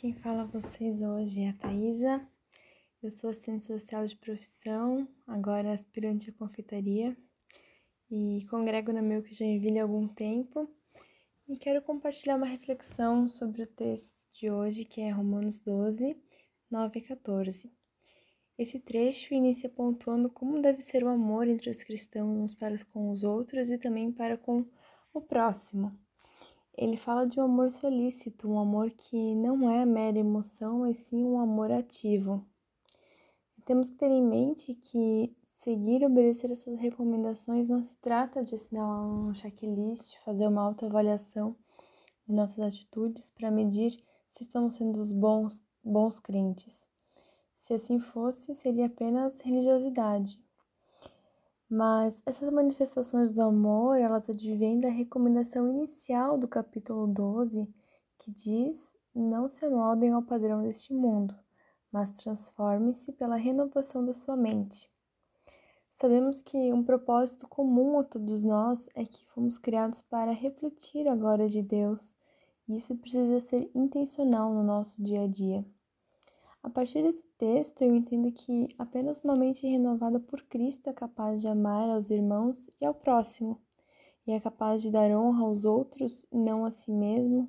Quem fala a vocês hoje é a Thaisa. Eu sou assistente social de profissão, agora aspirante à confeitaria e congrego na meu que envio há algum tempo. E quero compartilhar uma reflexão sobre o texto de hoje, que é Romanos 12, 9 e 14. Esse trecho inicia pontuando como deve ser o amor entre os cristãos uns para com os outros e também para com o próximo ele fala de um amor solícito, um amor que não é mera emoção, mas sim um amor ativo. temos que ter em mente que seguir e obedecer essas recomendações não se trata de assinar um checklist, fazer uma autoavaliação de nossas atitudes para medir se estamos sendo os bons, bons crentes. Se assim fosse, seria apenas religiosidade. Mas essas manifestações do amor, elas advêm da recomendação inicial do capítulo 12, que diz: Não se amoldem ao padrão deste mundo, mas transforme-se pela renovação da sua mente. Sabemos que um propósito comum a todos nós é que fomos criados para refletir a glória de Deus, e isso precisa ser intencional no nosso dia a dia. A partir desse texto, eu entendo que apenas uma mente renovada por Cristo é capaz de amar aos irmãos e ao próximo, e é capaz de dar honra aos outros, não a si mesmo,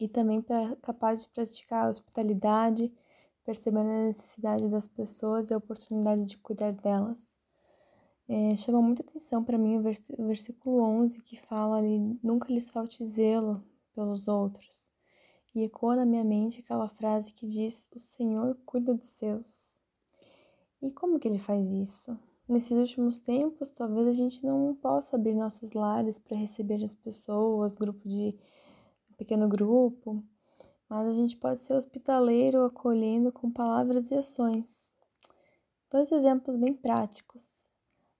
e também é capaz de praticar a hospitalidade, percebendo a necessidade das pessoas e a oportunidade de cuidar delas. É, chama muita atenção para mim o, vers o versículo 11 que fala ali: nunca lhes falte zelo pelos outros e ecoa na minha mente aquela frase que diz: O Senhor cuida dos seus. E como que ele faz isso? Nesses últimos tempos, talvez a gente não possa abrir nossos lares para receber as pessoas, grupo de pequeno grupo, mas a gente pode ser hospitaleiro acolhendo com palavras e ações. Dois exemplos bem práticos.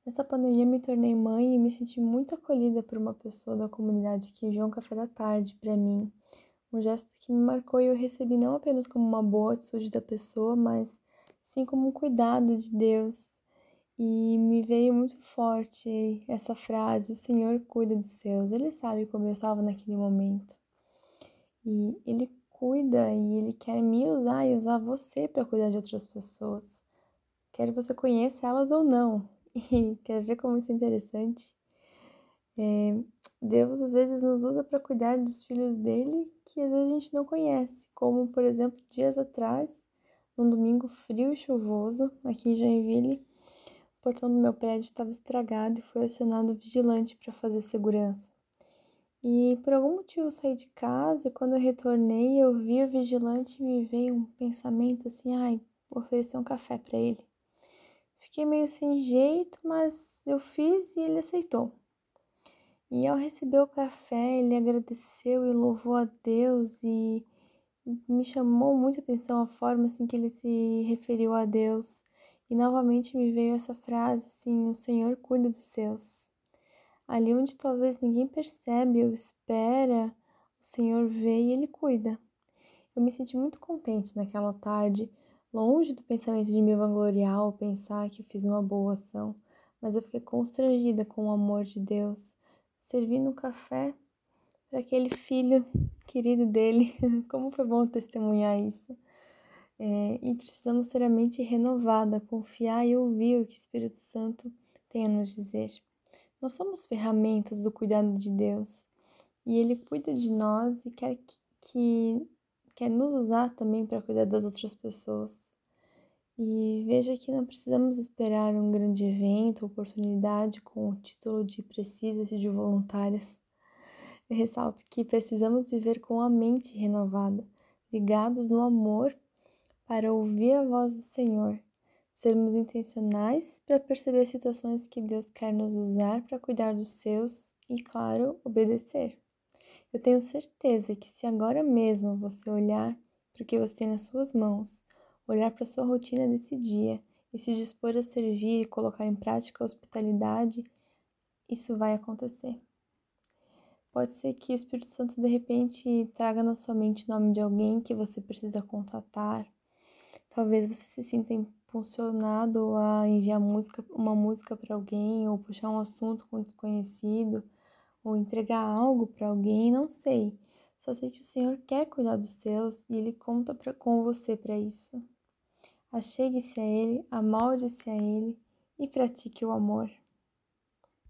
Nessa pandemia me tornei mãe e me senti muito acolhida por uma pessoa da comunidade que enviou um café da tarde para mim um gesto que me marcou e eu recebi não apenas como uma boa atitude da pessoa, mas sim como um cuidado de Deus. E me veio muito forte essa frase: O Senhor cuida dos seus. Ele sabe como eu estava naquele momento. E Ele cuida e Ele quer me usar e usar você para cuidar de outras pessoas. Quer você conheça elas ou não. E quer ver como isso é interessante? É, Deus às vezes nos usa para cuidar dos filhos dele que às vezes a gente não conhece, como por exemplo, dias atrás, num domingo frio e chuvoso, aqui em Joinville, o portão do meu prédio estava estragado e foi acionado o vigilante para fazer segurança. E por algum motivo eu saí de casa e quando eu retornei, eu vi o vigilante e me veio um pensamento assim, ai, vou oferecer um café para ele. Fiquei meio sem jeito, mas eu fiz e ele aceitou. E ao receber o café, ele agradeceu e louvou a Deus e me chamou muita atenção a forma assim que ele se referiu a Deus. E novamente me veio essa frase assim: "O Senhor cuida dos seus". Ali onde talvez ninguém percebe ou espera, o Senhor vê e ele cuida. Eu me senti muito contente naquela tarde, longe do pensamento de me vangloriar ou pensar que eu fiz uma boa ação, mas eu fiquei constrangida com o amor de Deus servindo café para aquele filho querido dele. Como foi bom testemunhar isso. É, e precisamos ter a mente renovada, confiar e ouvir o que o Espírito Santo tem a nos dizer. Nós somos ferramentas do cuidado de Deus e Ele cuida de nós e quer que, que quer nos usar também para cuidar das outras pessoas. E veja que não precisamos esperar um grande evento, oportunidade com o título de precisa-se de voluntárias. Eu ressalto que precisamos viver com a mente renovada, ligados no amor para ouvir a voz do Senhor, sermos intencionais para perceber situações que Deus quer nos usar para cuidar dos seus e, claro, obedecer. Eu tenho certeza que se agora mesmo você olhar para o que você tem nas suas mãos, olhar para sua rotina desse dia e se dispor a servir e colocar em prática a hospitalidade, isso vai acontecer. Pode ser que o Espírito Santo de repente traga na sua mente o nome de alguém que você precisa contatar. Talvez você se sinta impulsionado a enviar música, uma música para alguém, ou puxar um assunto com um desconhecido, ou entregar algo para alguém, não sei. Só sei que o Senhor quer cuidar dos seus e Ele conta pra, com você para isso. Achegue-se a Ele, amolde-se a Ele e pratique o amor.